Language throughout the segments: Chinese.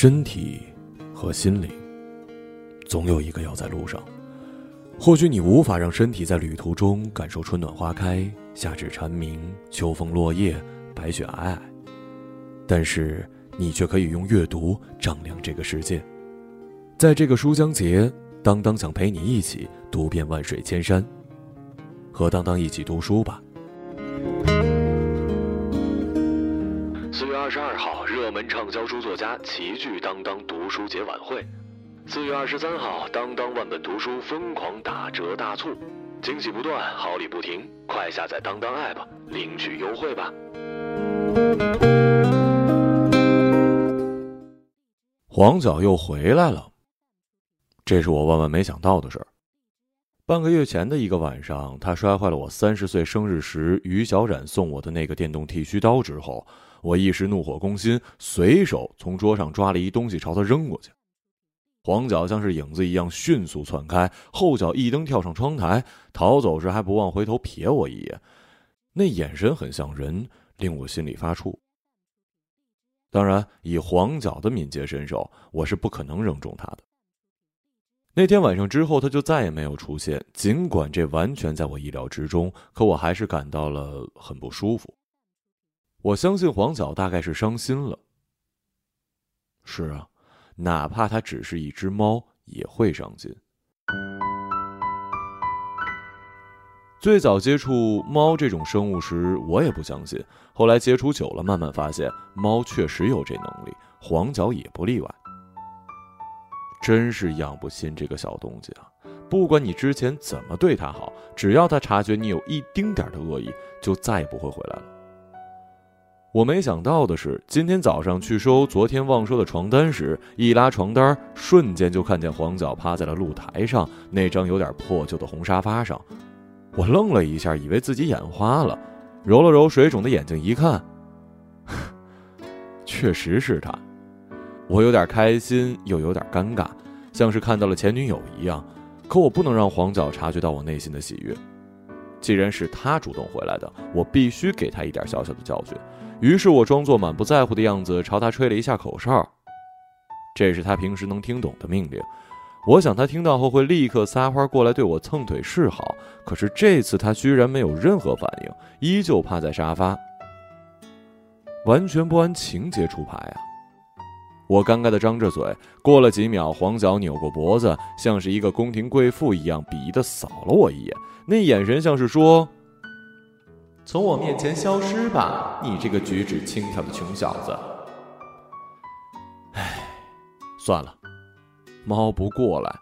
身体和心灵，总有一个要在路上。或许你无法让身体在旅途中感受春暖花开、夏至蝉鸣、秋风落叶、白雪皑皑，但是你却可以用阅读丈量这个世界。在这个书香节，当当想陪你一起读遍万水千山，和当当一起读书吧。热门畅销书作家齐聚当当读书节晚会。四月二十三号，当当万本图书疯狂打折大促，惊喜不断，好礼不停，快下载当当 app 领取优惠吧！黄角又回来了，这是我万万没想到的事儿。半个月前的一个晚上，他摔坏了我三十岁生日时于小冉送我的那个电动剃须刀之后。我一时怒火攻心，随手从桌上抓了一东西朝他扔过去。黄角像是影子一样迅速窜开，后脚一蹬跳上窗台，逃走时还不忘回头瞥我一眼，那眼神很像人，令我心里发怵。当然，以黄角的敏捷身手，我是不可能扔中他的。那天晚上之后，他就再也没有出现。尽管这完全在我意料之中，可我还是感到了很不舒服。我相信黄角大概是伤心了。是啊，哪怕它只是一只猫，也会伤心。最早接触猫这种生物时，我也不相信。后来接触久了，慢慢发现猫确实有这能力，黄角也不例外。真是养不亲这个小东西啊！不管你之前怎么对它好，只要它察觉你有一丁点的恶意，就再也不会回来了。我没想到的是，今天早上去收昨天忘收的床单时，一拉床单，瞬间就看见黄角趴在了露台上那张有点破旧的红沙发上。我愣了一下，以为自己眼花了，揉了揉水肿的眼睛，一看，确实是他。我有点开心，又有点尴尬，像是看到了前女友一样。可我不能让黄角察觉到我内心的喜悦。既然是他主动回来的，我必须给他一点小小的教训。于是我装作满不在乎的样子，朝他吹了一下口哨。这是他平时能听懂的命令。我想他听到后会立刻撒欢过来对我蹭腿示好。可是这次他居然没有任何反应，依旧趴在沙发，完全不按情节出牌啊！我尴尬的张着嘴。过了几秒，黄角扭过脖子，像是一个宫廷贵妇一样鄙夷的扫了我一眼，那眼神像是说。从我面前消失吧，你这个举止轻佻的穷小子！唉，算了，猫不过来，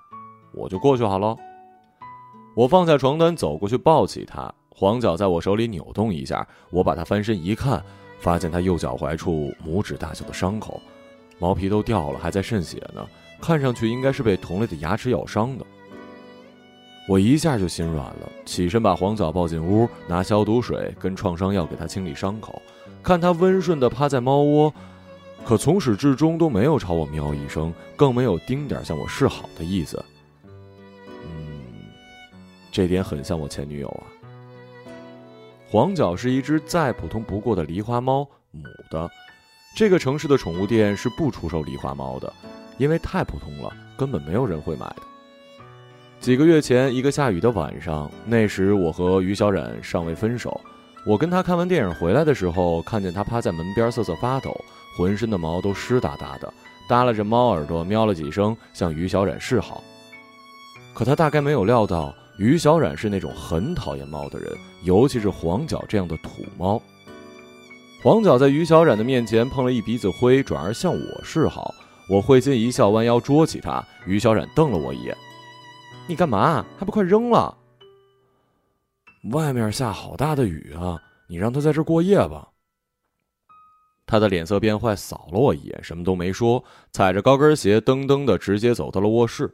我就过去好了。我放下床单，走过去抱起它。黄脚在我手里扭动一下，我把它翻身一看，发现它右脚踝处拇指大小的伤口，毛皮都掉了，还在渗血呢，看上去应该是被同类的牙齿咬伤的。我一下就心软了，起身把黄角抱进屋，拿消毒水跟创伤药给他清理伤口，看他温顺地趴在猫窝，可从始至终都没有朝我喵一声，更没有丁点向我示好的意思。嗯，这点很像我前女友啊。黄角是一只再普通不过的狸花猫，母的。这个城市的宠物店是不出售狸花猫的，因为太普通了，根本没有人会买的。几个月前，一个下雨的晚上，那时我和于小冉尚未分手。我跟他看完电影回来的时候，看见他趴在门边瑟瑟发抖，浑身的毛都湿哒哒的，耷拉着猫耳朵，喵了几声，向于小冉示好。可他大概没有料到，于小冉是那种很讨厌猫的人，尤其是黄角这样的土猫。黄角在于小冉的面前碰了一鼻子灰，转而向我示好。我会心一笑，弯腰捉起他。于小冉瞪了我一眼。你干嘛？还不快扔了！外面下好大的雨啊！你让他在这过夜吧。他的脸色变坏，扫了我一眼，什么都没说，踩着高跟鞋噔噔的直接走到了卧室。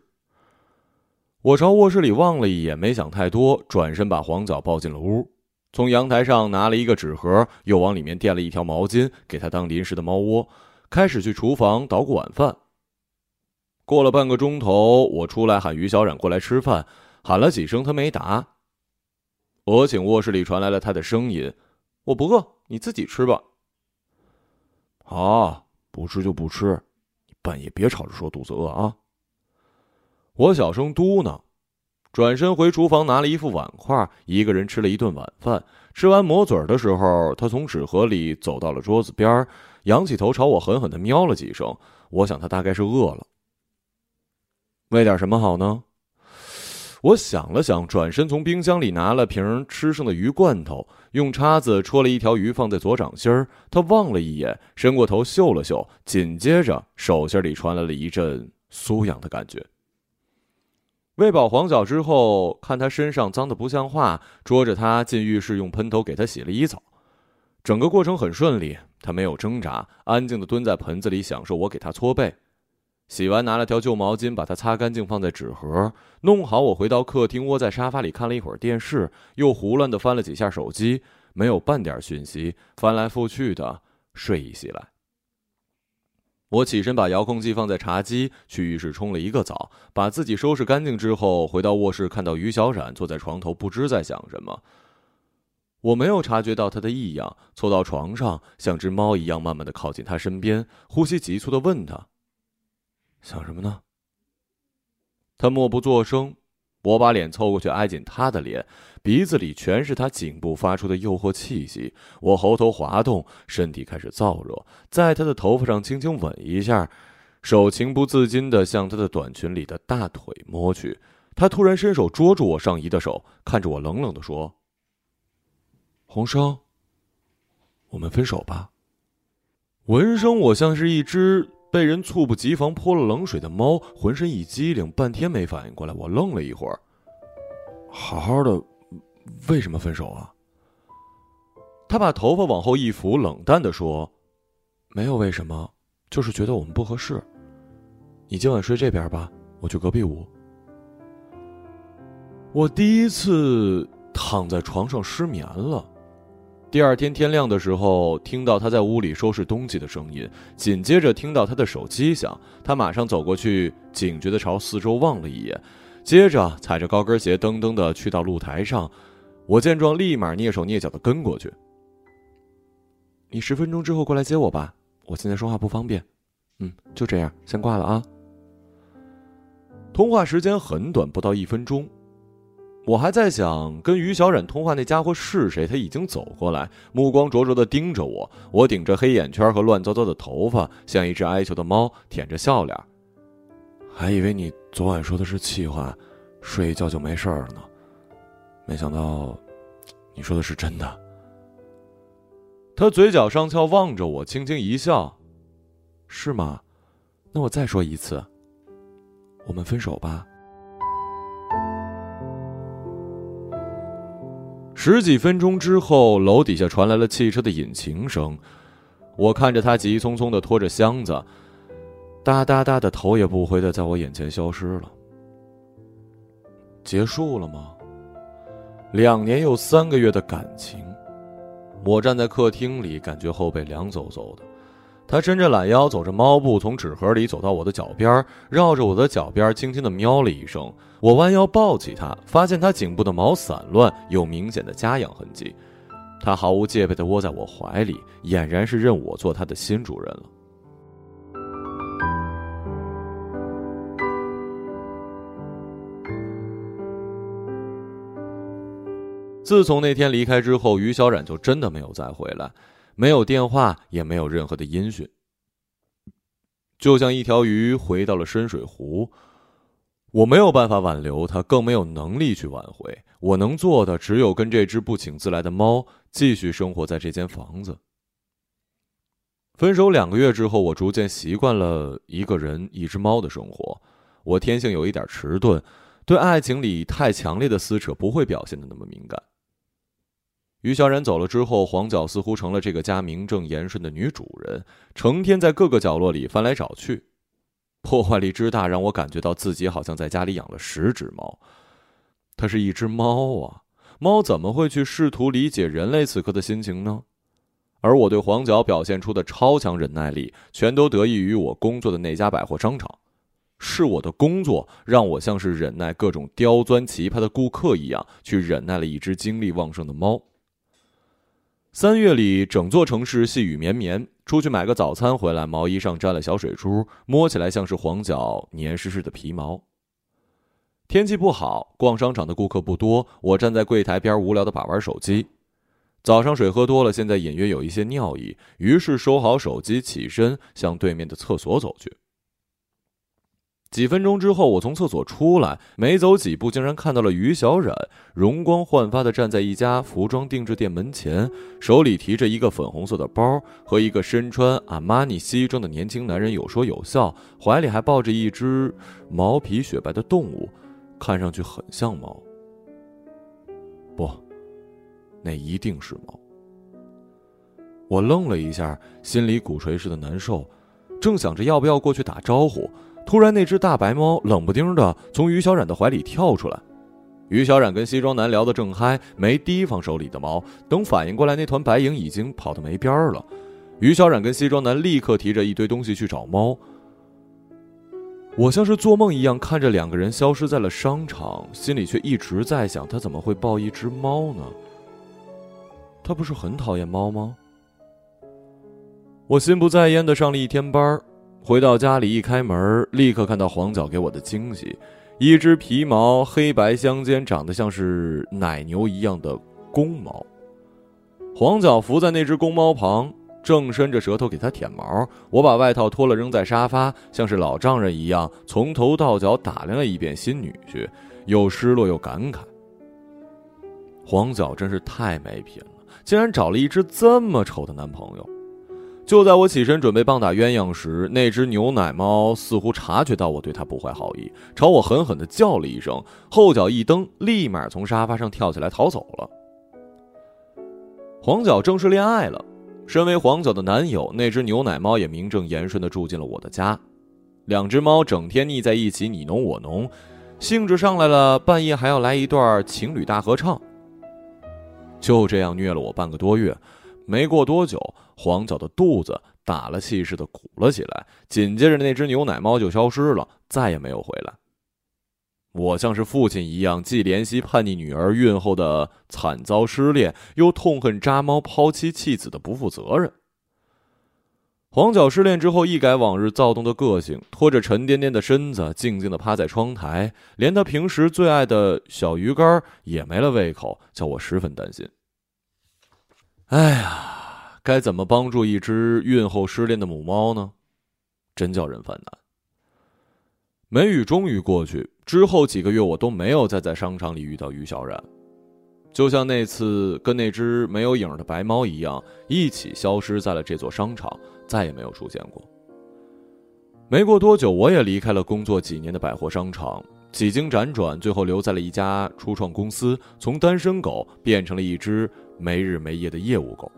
我朝卧室里望了一眼，没想太多，转身把黄角抱进了屋，从阳台上拿了一个纸盒，又往里面垫了一条毛巾，给他当临时的猫窝，开始去厨房捣鼓晚饭。过了半个钟头，我出来喊于小冉过来吃饭，喊了几声他没答。我请卧室里传来了他的声音：“我不饿，你自己吃吧。”好，不吃就不吃，你半夜别吵着说肚子饿啊。我小声嘟囔，转身回厨房拿了一副碗筷，一个人吃了一顿晚饭。吃完抹嘴的时候，他从纸盒里走到了桌子边，仰起头朝我狠狠的喵了几声。我想他大概是饿了。喂点什么好呢？我想了想，转身从冰箱里拿了瓶吃剩的鱼罐头，用叉子戳了一条鱼放在左掌心儿。他望了一眼，伸过头嗅了嗅，紧接着手心里传来了一阵酥痒的感觉。喂饱黄角之后，看他身上脏的不像话，捉着他进浴室，用喷头给他洗了一澡。整个过程很顺利，他没有挣扎，安静的蹲在盆子里享受我给他搓背。洗完，拿了条旧毛巾，把它擦干净，放在纸盒。弄好，我回到客厅，窝在沙发里看了一会儿电视，又胡乱的翻了几下手机，没有半点讯息，翻来覆去的，睡意袭来。我起身把遥控器放在茶几，去浴室冲了一个澡，把自己收拾干净之后，回到卧室，看到于小冉坐在床头，不知在想什么。我没有察觉到他的异样，凑到床上，像只猫一样慢慢的靠近他身边，呼吸急促的问他。想什么呢？他默不作声，我把脸凑过去挨紧他的脸，鼻子里全是他颈部发出的诱惑气息。我喉头滑动，身体开始燥热，在他的头发上轻轻吻一下，手情不自禁的向他的短裙里的大腿摸去。他突然伸手捉住我上衣的手，看着我冷冷的说：“洪生，我们分手吧。”闻声，我像是一只。被人猝不及防泼了冷水的猫，浑身一激灵，半天没反应过来。我愣了一会儿，好好的，为什么分手啊？他把头发往后一扶，冷淡的说：“没有为什么，就是觉得我们不合适。你今晚睡这边吧，我去隔壁屋。”我第一次躺在床上失眠了。第二天天亮的时候，听到他在屋里收拾东西的声音，紧接着听到他的手机响，他马上走过去，警觉的朝四周望了一眼，接着踩着高跟鞋噔噔的去到露台上。我见状，立马蹑手蹑脚的跟过去。你十分钟之后过来接我吧，我现在说话不方便。嗯，就这样，先挂了啊。通话时间很短，不到一分钟。我还在想跟于小冉通话那家伙是谁，他已经走过来，目光灼灼的盯着我。我顶着黑眼圈和乱糟糟的头发，像一只哀求的猫，舔着笑脸。还以为你昨晚说的是气话，睡一觉就没事了呢，没想到，你说的是真的。他嘴角上翘，望着我，轻轻一笑：“是吗？那我再说一次，我们分手吧。”十几分钟之后，楼底下传来了汽车的引擎声。我看着他急匆匆的拖着箱子，哒哒哒的头也不回的在我眼前消失了。结束了吗？两年又三个月的感情，我站在客厅里，感觉后背凉飕飕的。他伸着懒腰，走着猫步，从纸盒里走到我的脚边，绕着我的脚边轻轻的喵了一声。我弯腰抱起他，发现他颈部的毛散乱，有明显的家养痕迹。他毫无戒备的窝在我怀里，俨然是认我做他的新主人了。自从那天离开之后，于小冉就真的没有再回来。没有电话，也没有任何的音讯，就像一条鱼回到了深水湖。我没有办法挽留它，更没有能力去挽回。我能做的，只有跟这只不请自来的猫继续生活在这间房子。分手两个月之后，我逐渐习惯了一个人、一只猫的生活。我天性有一点迟钝，对爱情里太强烈的撕扯不会表现的那么敏感。于小冉走了之后，黄角似乎成了这个家名正言顺的女主人，成天在各个角落里翻来找去，破坏力之大，让我感觉到自己好像在家里养了十只猫。它是一只猫啊，猫怎么会去试图理解人类此刻的心情呢？而我对黄角表现出的超强忍耐力，全都得益于我工作的那家百货商场，是我的工作让我像是忍耐各种刁钻奇葩的顾客一样，去忍耐了一只精力旺盛的猫。三月里，整座城市细雨绵绵。出去买个早餐回来，毛衣上沾了小水珠，摸起来像是黄脚黏湿湿的皮毛。天气不好，逛商场的顾客不多，我站在柜台边无聊的把玩手机。早上水喝多了，现在隐约有一些尿意，于是收好手机，起身向对面的厕所走去。几分钟之后，我从厕所出来，没走几步，竟然看到了于小冉，容光焕发的站在一家服装定制店门前，手里提着一个粉红色的包，和一个身穿阿玛尼西装的年轻男人有说有笑，怀里还抱着一只毛皮雪白的动物，看上去很像猫。不，那一定是猫。我愣了一下，心里鼓槌似的难受，正想着要不要过去打招呼。突然，那只大白猫冷不丁的从于小冉的怀里跳出来。于小冉跟西装男聊得正嗨，没提防手里的猫。等反应过来，那团白影已经跑得没边儿了。于小冉跟西装男立刻提着一堆东西去找猫。我像是做梦一样看着两个人消失在了商场，心里却一直在想：他怎么会抱一只猫呢？他不是很讨厌猫吗？我心不在焉的上了一天班儿。回到家里，一开门，立刻看到黄角给我的惊喜：一只皮毛黑白相间、长得像是奶牛一样的公猫。黄角伏在那只公猫旁，正伸着舌头给它舔毛。我把外套脱了，扔在沙发，像是老丈人一样，从头到脚打量了一遍新女婿，又失落又感慨：黄角真是太没品了，竟然找了一只这么丑的男朋友。就在我起身准备棒打鸳鸯时，那只牛奶猫似乎察觉到我对它不怀好意，朝我狠狠地叫了一声，后脚一蹬，立马从沙发上跳起来逃走了。黄角正式恋爱了，身为黄角的男友，那只牛奶猫也名正言顺地住进了我的家。两只猫整天腻在一起，你侬我侬，兴致上来了，半夜还要来一段情侣大合唱。就这样虐了我半个多月。没过多久，黄角的肚子打了气似的鼓了起来，紧接着那只牛奶猫就消失了，再也没有回来。我像是父亲一样，既怜惜叛逆女儿孕后的惨遭失恋，又痛恨渣猫抛妻弃子的不负责任。黄角失恋之后，一改往日躁动的个性，拖着沉甸甸的身子，静静的趴在窗台，连他平时最爱的小鱼干也没了胃口，叫我十分担心。哎呀，该怎么帮助一只孕后失恋的母猫呢？真叫人犯难。梅雨终于过去之后几个月，我都没有再在商场里遇到于小冉，就像那次跟那只没有影的白猫一样，一起消失在了这座商场，再也没有出现过。没过多久，我也离开了工作几年的百货商场，几经辗转，最后留在了一家初创公司，从单身狗变成了一只。没日没夜的业务狗，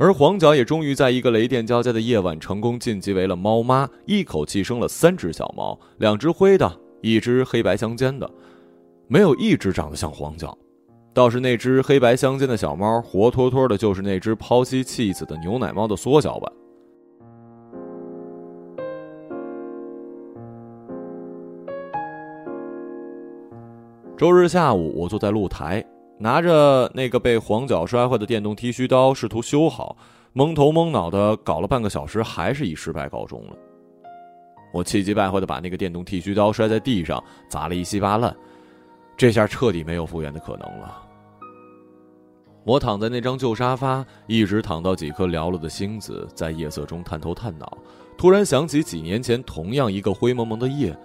而黄角也终于在一个雷电交加的夜晚成功晋级为了猫妈，一口气生了三只小猫，两只灰的，一只黑白相间的，没有一只长得像黄角，倒是那只黑白相间的小猫，活脱脱的就是那只抛妻弃子的牛奶猫的缩小版。周日下午，我坐在露台。拿着那个被黄角摔坏的电动剃须刀，试图修好，蒙头蒙脑的搞了半个小时，还是以失败告终了。我气急败坏的把那个电动剃须刀摔在地上，砸了一稀巴烂。这下彻底没有复原的可能了。我躺在那张旧沙发，一直躺到几颗寥落的星子在夜色中探头探脑。突然想起几年前同样一个灰蒙蒙的夜，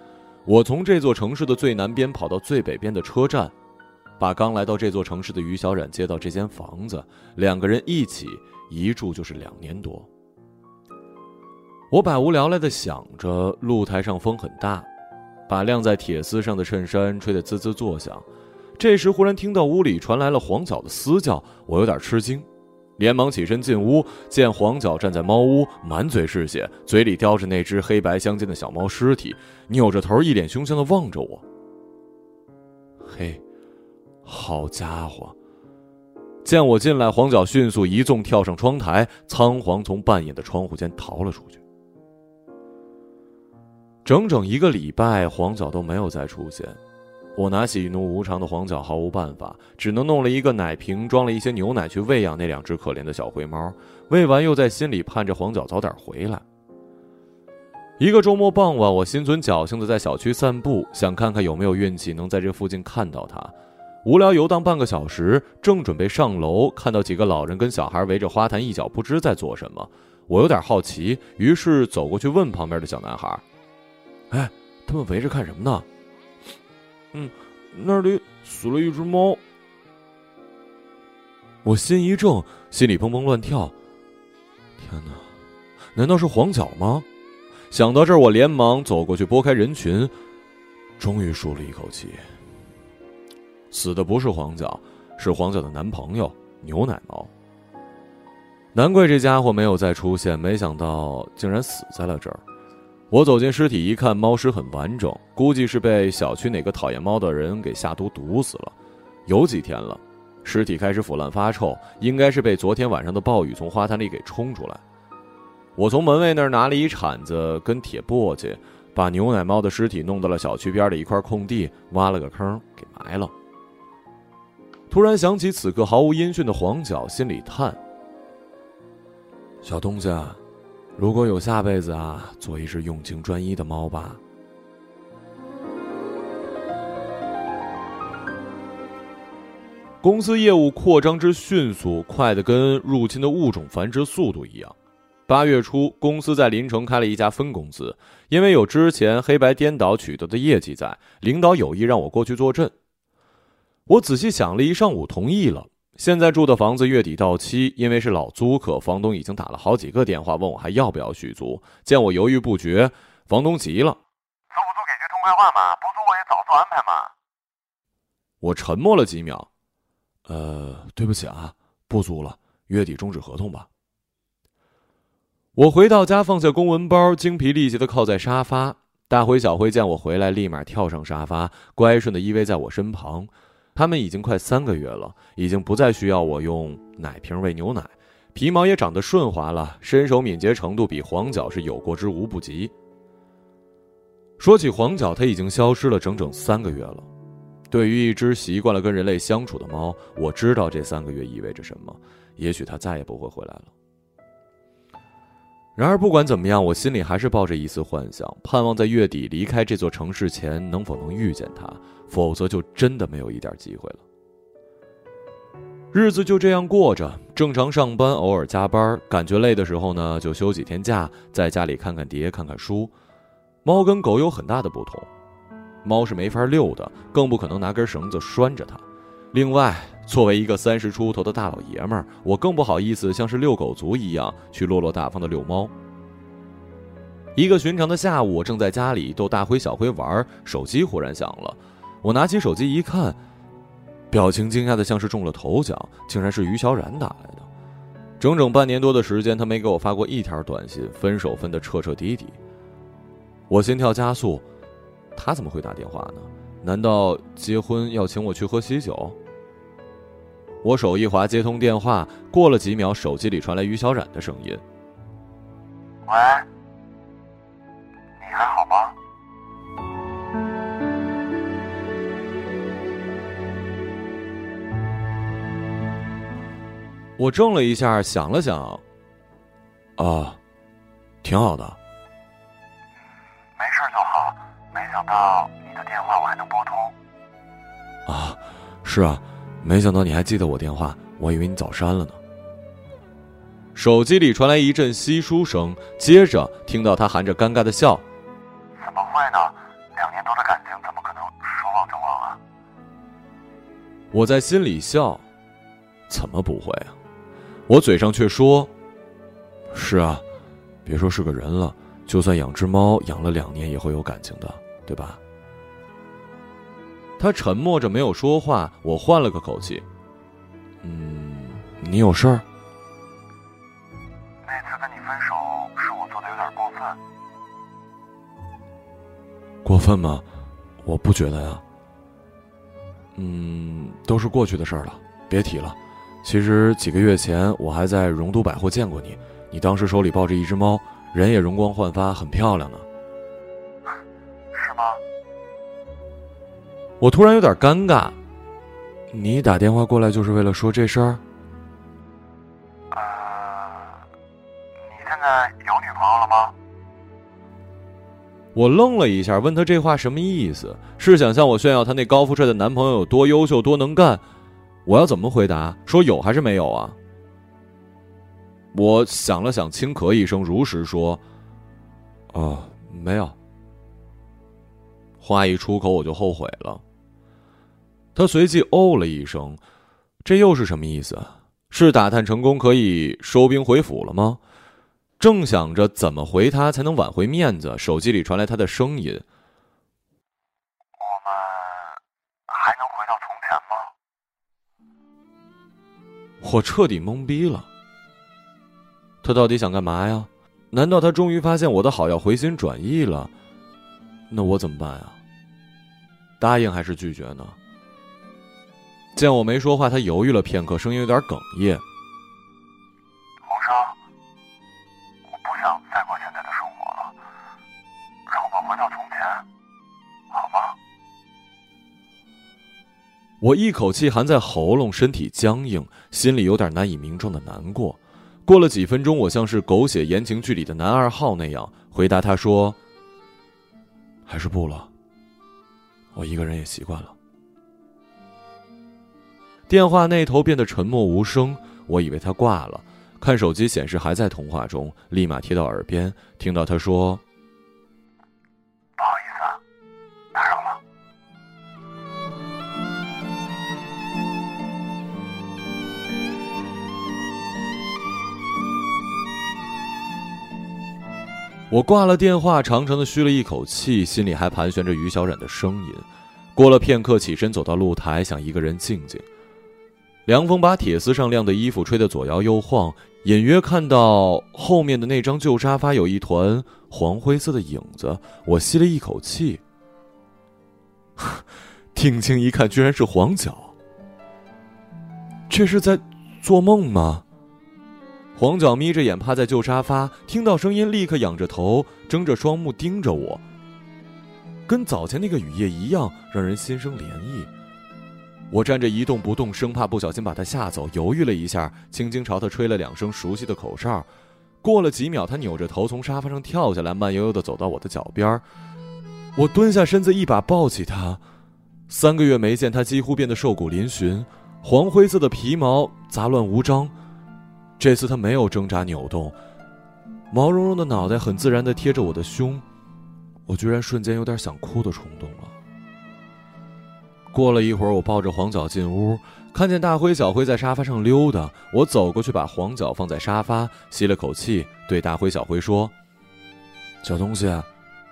我从这座城市的最南边跑到最北边的车站。把刚来到这座城市的于小冉接到这间房子，两个人一起一住就是两年多。我百无聊赖的想着，露台上风很大，把晾在铁丝上的衬衫吹得滋滋作响。这时忽然听到屋里传来了黄角的嘶叫，我有点吃惊，连忙起身进屋，见黄角站在猫屋，满嘴是血，嘴里叼着那只黑白相间的小猫尸体，扭着头，一脸凶相的望着我。嘿。好家伙！见我进来，黄角迅速一纵跳上窗台，仓皇从半掩的窗户间逃了出去。整整一个礼拜，黄角都没有再出现。我拿喜怒无常的黄脚毫无办法，只能弄了一个奶瓶，装了一些牛奶去喂养那两只可怜的小灰猫。喂完，又在心里盼着黄脚早点回来。一个周末傍晚，我心存侥幸的在小区散步，想看看有没有运气能在这附近看到它。无聊游荡半个小时，正准备上楼，看到几个老人跟小孩围着花坛一角，不知在做什么。我有点好奇，于是走过去问旁边的小男孩：“哎，他们围着看什么呢？”嗯，那里死了一只猫。我心一怔，心里砰砰乱跳。天哪，难道是黄角吗？想到这儿，我连忙走过去拨开人群，终于舒了一口气。死的不是黄角，是黄角的男朋友牛奶猫。难怪这家伙没有再出现，没想到竟然死在了这儿。我走进尸体一看，猫尸很完整，估计是被小区哪个讨厌猫的人给下毒毒死了。有几天了，尸体开始腐烂发臭，应该是被昨天晚上的暴雨从花坛里给冲出来。我从门卫那儿拿了一铲子跟铁簸箕，把牛奶猫的尸体弄到了小区边的一块空地，挖了个坑给埋了。突然想起此刻毫无音讯的黄角，心里叹：小东家。如果有下辈子啊，做一只用情专一的猫吧。公司业务扩张之迅速，快的跟入侵的物种繁殖速度一样。八月初，公司在临城开了一家分公司，因为有之前黑白颠倒取得的业绩在，领导有意让我过去坐镇。我仔细想了一上午，同意了。现在住的房子月底到期，因为是老租客，房东已经打了好几个电话问我还要不要续租。见我犹豫不决，房东急了：“租不租给句痛快话嘛，不租我也早做安排嘛。”我沉默了几秒，呃，对不起啊，不租了，月底终止合同吧。我回到家，放下公文包，精疲力竭的靠在沙发。大灰、小灰见我回来，立马跳上沙发，乖顺的依偎在我身旁。他们已经快三个月了，已经不再需要我用奶瓶喂牛奶，皮毛也长得顺滑了，身手敏捷程度比黄角是有过之无不及。说起黄角，它已经消失了整整三个月了。对于一只习惯了跟人类相处的猫，我知道这三个月意味着什么，也许它再也不会回来了。然而不管怎么样，我心里还是抱着一丝幻想，盼望在月底离开这座城市前，能否能遇见它。否则就真的没有一点机会了。日子就这样过着，正常上班，偶尔加班，感觉累的时候呢，就休几天假，在家里看看碟，看看书。猫跟狗有很大的不同，猫是没法遛的，更不可能拿根绳子拴着它。另外，作为一个三十出头的大老爷们儿，我更不好意思像是遛狗族一样去落落大方的遛猫。一个寻常的下午，正在家里逗大灰小灰玩，手机忽然响了。我拿起手机一看，表情惊讶的像是中了头奖，竟然是于小冉打来的。整整半年多的时间，他没给我发过一条短信，分手分的彻彻底底。我心跳加速，他怎么会打电话呢？难道结婚要请我去喝喜酒？我手一滑，接通电话，过了几秒，手机里传来于小冉的声音：“喂，我怔了一下，想了想，啊，挺好的。没事就好。没想到你的电话我还能拨通。啊，是啊，没想到你还记得我电话，我以为你早删了呢。手机里传来一阵稀疏声，接着听到他含着尴尬的笑。怎么会呢？两年多的感情怎么可能说忘就忘啊？我在心里笑，怎么不会啊？我嘴上却说：“是啊，别说是个人了，就算养只猫，养了两年也会有感情的，对吧？”他沉默着没有说话。我换了个口气：“嗯，你有事儿？那次跟你分手是我做的有点过分。过分吗？我不觉得呀。嗯，都是过去的事儿了，别提了。”其实几个月前，我还在荣都百货见过你，你当时手里抱着一只猫，人也容光焕发，很漂亮呢。是吗？我突然有点尴尬。你打电话过来就是为了说这事儿？呃，你现在有女朋友了吗？我愣了一下，问他这话什么意思？是想向我炫耀他那高富帅的男朋友有多优秀、多能干？我要怎么回答？说有还是没有啊？我想了想，轻咳一声，如实说：“哦，没有。”话一出口，我就后悔了。他随即哦了一声，这又是什么意思？是打探成功可以收兵回府了吗？正想着怎么回他才能挽回面子，手机里传来他的声音：“我彻底懵逼了。他到底想干嘛呀？难道他终于发现我的好要回心转意了？那我怎么办呀？答应还是拒绝呢？见我没说话，他犹豫了片刻，声音有点哽咽：“我一口气含在喉咙，身体僵硬，心里有点难以名状的难过。过了几分钟，我像是狗血言情剧里的男二号那样回答他说：“还是不了，我一个人也习惯了。”电话那头变得沉默无声，我以为他挂了，看手机显示还在通话中，立马贴到耳边，听到他说：“我挂了电话，长长的吁了一口气，心里还盘旋着于小冉的声音。过了片刻，起身走到露台，想一个人静静。凉风把铁丝上晾的衣服吹得左摇右晃，隐约看到后面的那张旧沙发有一团黄灰色的影子。我吸了一口气，定睛一看，居然是黄角。这是在做梦吗？黄角眯着眼趴在旧沙发，听到声音立刻仰着头，睁着双目盯着我，跟早前那个雨夜一样，让人心生涟漪。我站着一动不动，生怕不小心把他吓走，犹豫了一下，轻轻朝他吹了两声熟悉的口哨。过了几秒，他扭着头从沙发上跳下来，慢悠悠地走到我的脚边。我蹲下身子，一把抱起他。三个月没见，他几乎变得瘦骨嶙峋，黄灰色的皮毛杂乱无章。这次他没有挣扎扭动，毛茸茸的脑袋很自然地贴着我的胸。我居然瞬间有点想哭的冲动了。过了一会儿，我抱着黄角进屋，看见大辉、小辉在沙发上溜达。我走过去，把黄角放在沙发，吸了口气，对大辉、小辉说：“小东西，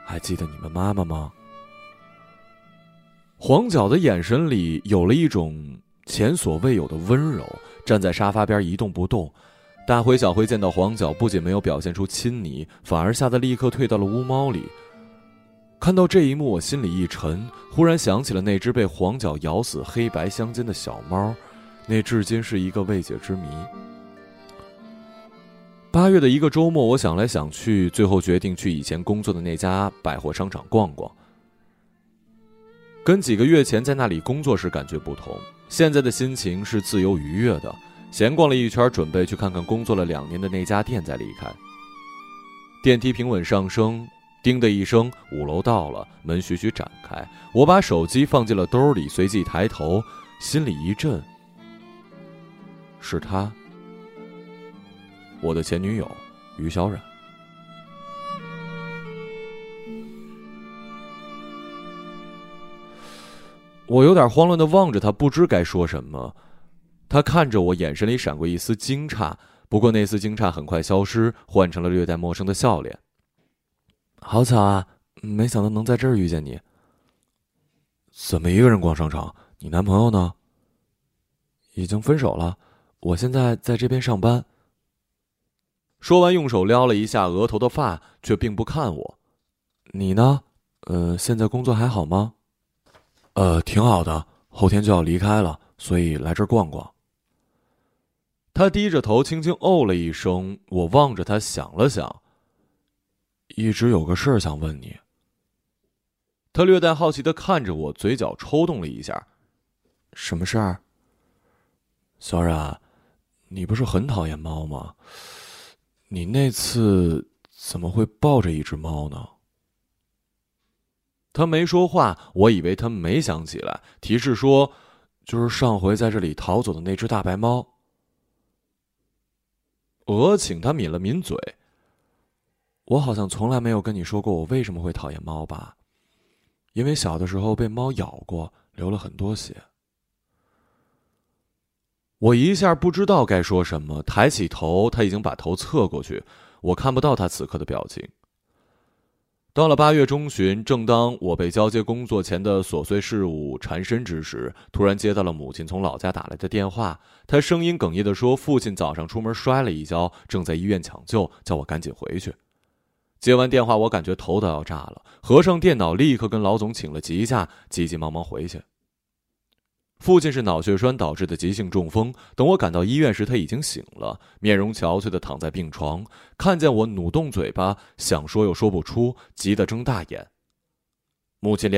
还记得你们妈妈吗？”黄角的眼神里有了一种前所未有的温柔，站在沙发边一动不动。大灰、小灰见到黄角，不仅没有表现出亲昵，反而吓得立刻退到了屋猫里。看到这一幕，我心里一沉，忽然想起了那只被黄角咬死、黑白相间的小猫，那至今是一个未解之谜。八月的一个周末，我想来想去，最后决定去以前工作的那家百货商场逛逛。跟几个月前在那里工作时感觉不同，现在的心情是自由愉悦的。闲逛了一圈，准备去看看工作了两年的那家店，再离开。电梯平稳上升。叮的一声，五楼到了，门徐徐展开。我把手机放进了兜里，随即抬头，心里一震。是他，我的前女友于小冉。我有点慌乱的望着她，不知该说什么。他看着我，眼神里闪过一丝惊诧，不过那丝惊诧很快消失，换成了略带陌生的笑脸。好巧啊！没想到能在这儿遇见你。怎么一个人逛商场？你男朋友呢？已经分手了。我现在在这边上班。说完，用手撩了一下额头的发，却并不看我。你呢？呃，现在工作还好吗？呃，挺好的。后天就要离开了，所以来这儿逛逛。他低着头，轻轻哦了一声。我望着他，想了想。一直有个事儿想问你。他略带好奇的看着我，嘴角抽动了一下。什么事儿？小冉，你不是很讨厌猫吗？你那次怎么会抱着一只猫呢？他没说话，我以为他没想起来，提示说：“就是上回在这里逃走的那只大白猫。”鹅请他抿了抿嘴。我好像从来没有跟你说过我为什么会讨厌猫吧？因为小的时候被猫咬过，流了很多血。我一下不知道该说什么，抬起头，他已经把头侧过去，我看不到他此刻的表情。到了八月中旬，正当我被交接工作前的琐碎事务缠身之时，突然接到了母亲从老家打来的电话。她声音哽咽地说：“父亲早上出门摔了一跤，正在医院抢救，叫我赶紧回去。”接完电话，我感觉头都要炸了，合上电脑，立刻跟老总请了急假，急急忙忙回去。父亲是脑血栓导致的急性中风。等我赶到医院时，他已经醒了，面容憔悴的躺在病床。看见我，努动嘴巴，想说又说不出，急得睁大眼。母亲连